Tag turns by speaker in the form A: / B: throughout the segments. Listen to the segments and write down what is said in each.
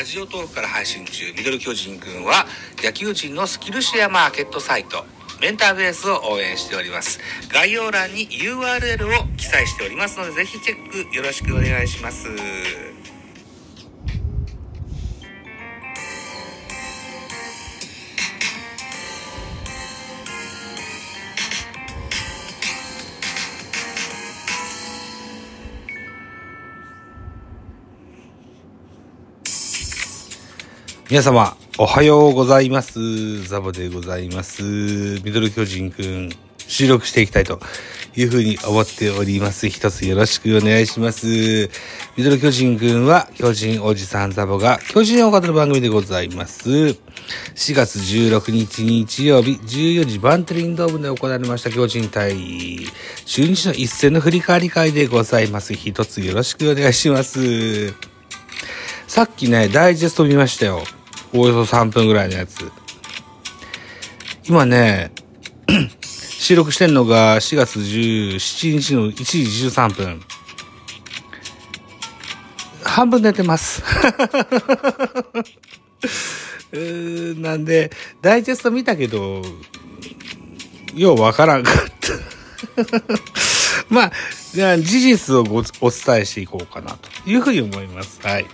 A: ラジオトークから配信中ミドル巨人軍は野球人のスキルシェアマーケットサイトメンターベースを応援しております。概要欄に URL を記載しておりますのでぜひチェックよろしくお願いします。皆様、おはようございます。ザボでございます。ミドル巨人くん、収録していきたいというふうに思っております。一つよろしくお願いします。ミドル巨人くんは、巨人おじさんザボが、巨人を語る番組でございます。4月16日日曜日、14時バンテリンドームで行われました巨人対中日の一戦の振り返り会でございます。一つよろしくお願いします。さっきね、ダイジェスト見ましたよ。およそ3分ぐらいのやつ。今ね、収録してんのが4月17日の1時13分。半分寝てます。なんで、ダイジェスト見たけど、ようわからんかった。まあ、じゃあ事実をごお伝えしていこうかなというふうに思います。はい。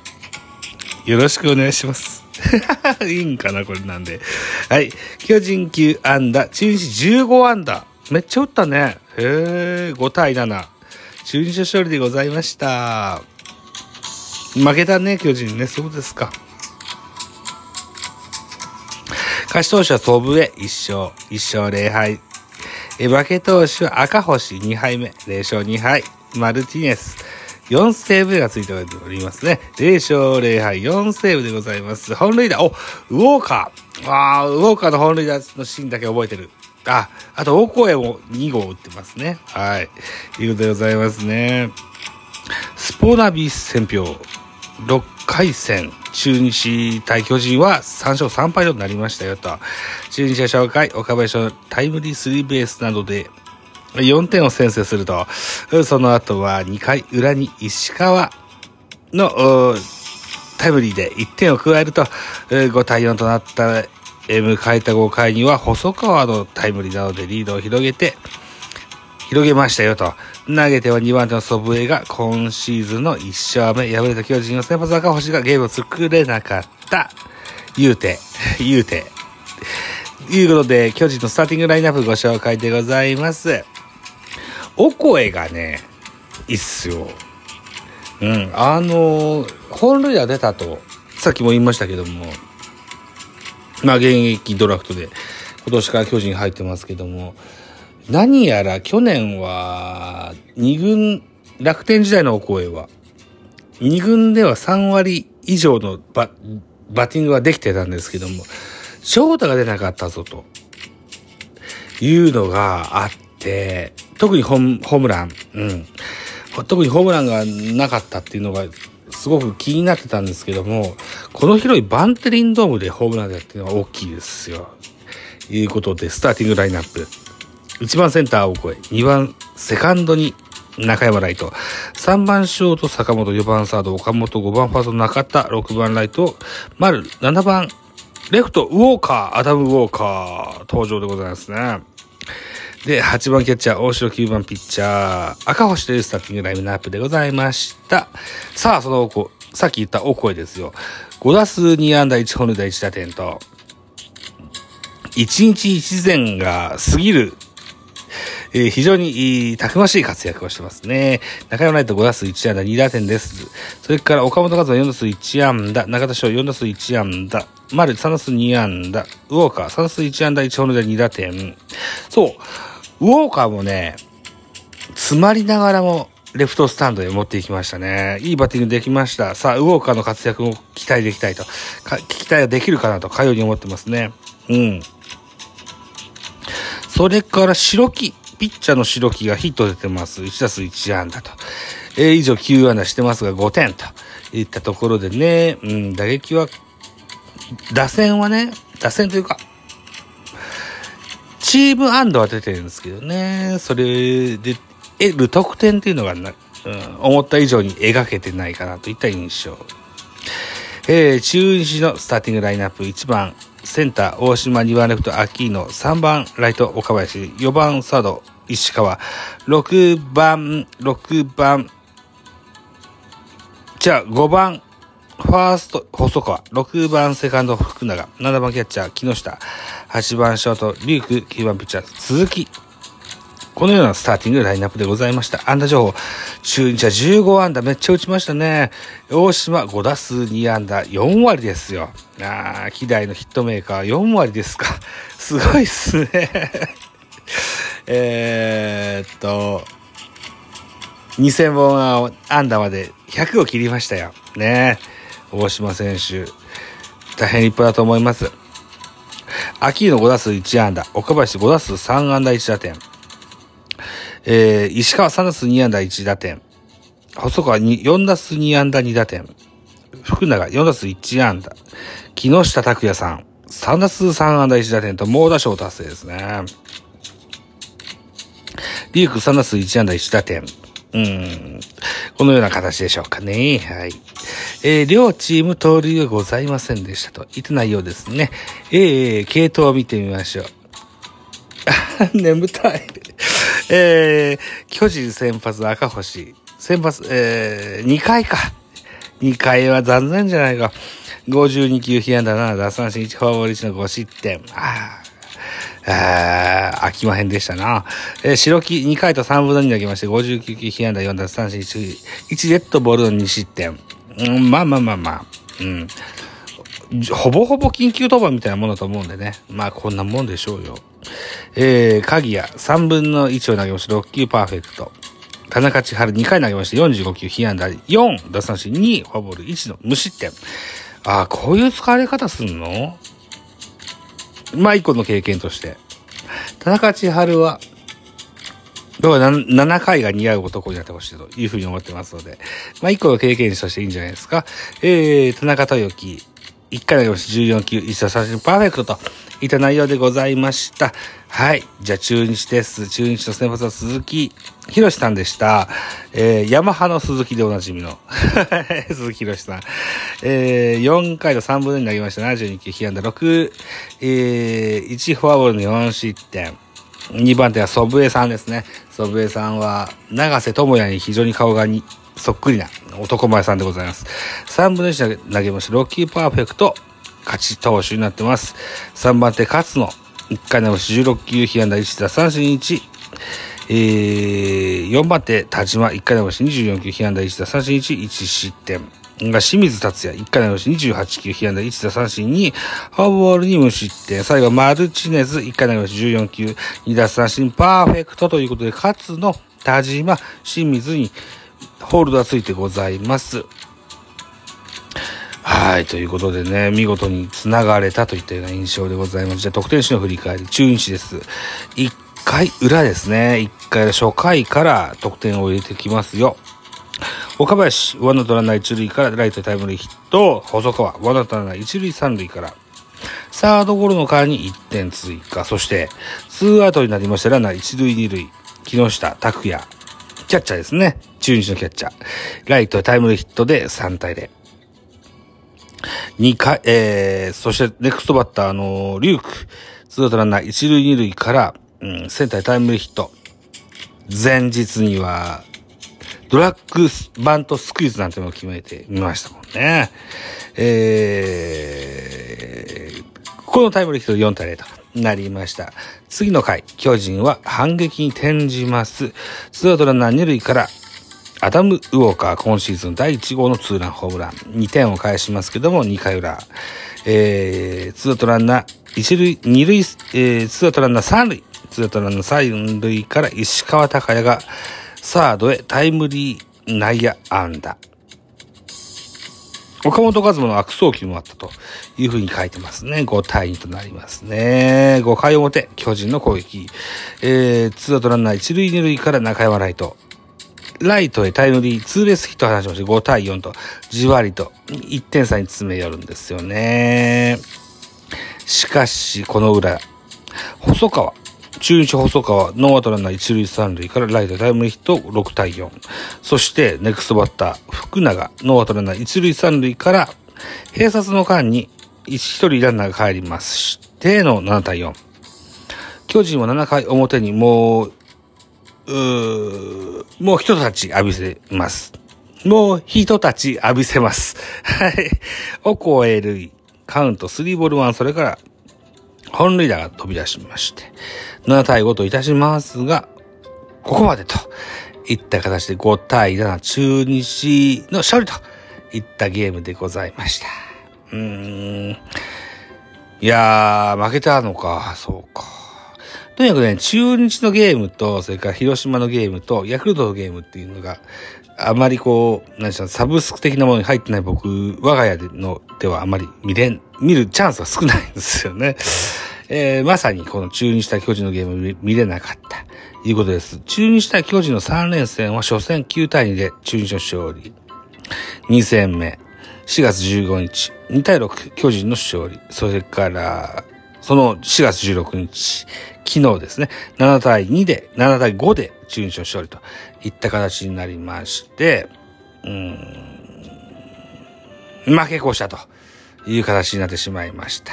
A: よろしくお願いします。いいんかなこれなんで。はい。巨人9安打、中日15安打。めっちゃ打ったね。へえ、5対7。中日勝利でございました。負けたね、巨人ね。そうですか。勝ち投手は祖父江1勝、1勝0敗。え、負け投手は赤星2敗目、0勝2敗。マルティネス。4セーブがついておりますね。0勝0敗4セーブでございます。本塁打、お、ウォーカー。ああ、ウォーカーの本塁打のシーンだけ覚えてる。あ、あと、大声も2号打ってますね。はい。いうことでございますね。スポナビ戦票、6回戦、中日対巨人は3勝3敗となりましたよと。中日は紹介、岡林のタイムリースリーベースなどで4点を先制すると、その後は2回裏に石川のタイムリーで1点を加えると、5対4となった迎えた5回には細川のタイムリーなどでリードを広げて、広げましたよと。投げては2番手の祖父江が今シーズンの1勝目、敗れた巨人の先発赤星がゲームを作れなかった。言うて、言うて。いうことで、巨人のスターティングラインナップご紹介でございます。お声がね、いいっすよ。うん、あの、本塁打出たと、さっきも言いましたけども、まあ現役ドラフトで今年から巨人入ってますけども、何やら去年は2軍、楽天時代のお声は、2軍では3割以上のババッティングができてたんですけども、翔太が出なかったぞと、いうのがあって、特にホームラン、うん。特にホームランがなかったっていうのが、すごく気になってたんですけども、この広いバンテリンドームでホームランだっていうのは大きいですよ。いうことで、スターティングラインナップ。1番センターを超え、2番セカンドに中山ライト、3番ショート坂本、4番サード岡本、5番ファースト中田、6番ライト。丸、7番レフトウォーカー、アダム・ウォーカー。登場でございますね。で、8番キャッチャー、大城9番ピッチャー、赤星というスタッティングラインナップでございました。さあ、その、さっき言ったお声ですよ。5打数2安打1本塁打1打点と、1日1前が過ぎるえ、非常にたくましい活躍をしてますね。中山ライト5打数1安打2打点です。それから岡本和真4打数1安打、中田翔4打数1安打、丸3打数2安打、ウォーカー3打数1安打1本塁打2打点。そう。ウォーカーもね、詰まりながらも、レフトスタンドへ持っていきましたね。いいバッティングできました。さあ、ウォーカーの活躍も期待できたいと、期待ができるかなと、かように思ってますね。うん。それから、白木。ピッチャーの白木がヒット出てます。1打数1安打と。えー、以上9安打してますが5点といったところでね、うん、打撃は、打線はね、打線というか、チーム安打は出てるんですけどね、それで得る得点っていうのがな、うん、思った以上に描けてないかなといった印象。えー、中日のスターティングラインナップ。1番、センター、大島、2番レフト、アキーノ、3番、ライト、岡林、4番、サード、石川、6番、6番、じゃあ5番、ファースト、細川、6番セカンド、福永、7番キャッチャー、木下、8番ショート、リューク、9番ピッチャー、鈴木。このようなスターティングラインナップでございました。安打情報、中日は15安打めっちゃ打ちましたね。大島5打数2安打4割ですよ。ああ、希代のヒットメーカー4割ですか。すごいっすね。えっと、2000本安打まで100を切りましたよ。ね大島選手、大変立派だと思います。秋の5打数1安打、岡林5打数3安打1打点、えー、石川3打数2安打1打点、細川4打数2安打2打点、福永4打数1安打、木下拓也さん3打数3安打1打点と猛打賞達成ですね。リーク3打数1安打1打点。うん。このような形でしょうかね。はい。えー、両チーム盗塁はございませんでしたと言ってないようですね。えー、系統を見てみましょう。眠たい。えー、巨人先発赤星。先発、えー、2回か。2回は残念じゃないか。52球被安打7打三振1フォアボール1の5失点。ああ、飽きまへんでしたな。えー、白木2回と3分の2投げまして、59球被安打4打三振1、1デッドボールの2失点。うん、まあまあまあまあ。うん。ほぼほぼ緊急登板みたいなものだと思うんでね。まあこんなもんでしょうよ。えー、鍵谷3分の1を投げまして6球パーフェクト。田中千春2回投げまして45球被安打4、打三振2、フォアボール1の無失点。ああ、こういう使われ方すんの？まあ一個の経験として。田中千春は、どうか7回が似合う男になってほしいというふうに思ってますので、まあ一個の経験値としていいんじゃないですか。えー、田中豊樹、1回投げまし14球、1打三振パーフェクトといった内容でございました。はい。じゃあ中日です。中日の先発は鈴木博さんでした。えー、ヤマハの鈴木でおなじみの 鈴木博さん。えー、4回と3分の2投げました。72球、被安打6、えー、1フォアボールの4失点。2番手は祖父江さんですね。祖父江さんは、長瀬智也に非常に顔がにそっくりな男前さんでございます。3分の1投げました。6球パーフェクト、勝ち投手になってます。3番手、勝野。1回投げ。16球、被安打1打三振1。えー、4番手、田島。1回投げし。24球、被安打1打三振1、1失点。が清水達也、1回投げし。28球、被安打1打三振2、フォアボールに無失点。最後マルチネズ、1回投げし。14球、2打三振、パーフェクトということで、勝の田島、清水に、ホールドはついてございます。はい。ということでね、見事に繋がれたといったような印象でございます。じゃあ、得点手の振り返り、中日です。1回裏ですね。1回初回から得点を入れてきますよ。岡林、ワンアウトランナー一塁からライトタイムリーヒット。細川、ワンアウトランナー一塁三塁から。サードゴロの間に1点追加。そして、ツーアウトになりましたランナー一塁二塁。木下拓也、キャッチャーですね。中日のキャッチャー。ライトタイムリーヒットで3対0。2回、えー、そしてネクストバッターのリューク、ツーアウトランナー一塁二塁から、うん、センタータイムリーヒット。前日には、ドラッグバントスクイズなんてのを決めてみましたもんね。えー、このタイムリーヒット4対0となりました。次の回、巨人は反撃に転じます。ツーアウトランナー2塁から、アダム・ウォーカー今シーズン第1号のツーランホームラン。2点を返しますけども、2回裏。えー、ツーアウトランナー、1塁、2塁、えー、ツーアウトランナー3塁。ツーアウトランナー3塁から石川昂弥がサードへタイムリー内野安打。岡本和真の悪送球もあったというふうに書いてますね。5対2となりますね。5回表、巨人の攻撃。えー、ツーアウトランナー1塁2塁から中山ライト。ライトへタイムリー、ツーベースヒットを放しまして5対4と、じわりと1点差に詰め寄るんですよね。しかし、この裏、細川、中日細川、ノーアウトランナー一塁三塁からライトタイムリーヒット6対4。そして、ネクストバッター、福永、ノーアウトランナー一塁三塁から閉殺の間に一人ランナーが帰りまして、の7対4。巨人は7回表にもう、うもう人たち浴びせます。もう人たち浴びせます。はい。を超えるカウント3ボール1、それから本塁打が飛び出しまして、7対5といたしますが、ここまでといった形で5対7中日の勝利といったゲームでございました。うーん。いやー、負けたのか、そうか。とにかくね、中日のゲームと、それから広島のゲームと、ヤクルトのゲームっていうのが、あまりこう、何しょう、サブスク的なものに入ってない僕、我が家でのではあまり見れん、見るチャンスが少ないんですよね。えー、まさにこの中日対巨人のゲーム見れなかった。いうことです。中日対巨人の3連戦は初戦9対2で中日の勝利。2戦目、4月15日、2対6、巨人の勝利。それから、その4月16日、昨日ですね、7対2で、7対5で中日の勝利といった形になりまして、うん、負け越したという形になってしまいました。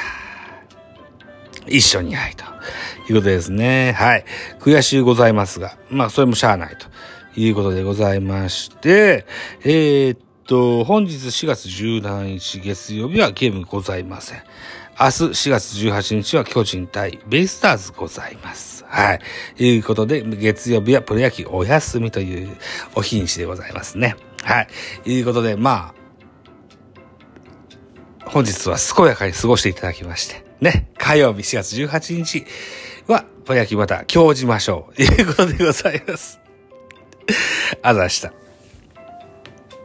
A: 一緒に敗ということですね。はい。悔しいございますが、まあ、それもしゃあないということでございまして、えー、っと、本日4月17日月曜日はゲームございません。明日4月18日は巨人対ベイスターズございます。はい。ということで、月曜日はプロ野球お休みというお日にちでございますね。はい。ということで、まあ、本日は健やかに過ごしていただきまして、ね、火曜日4月18日は、プロ野球また今日じましょう。ということでございます。あざした。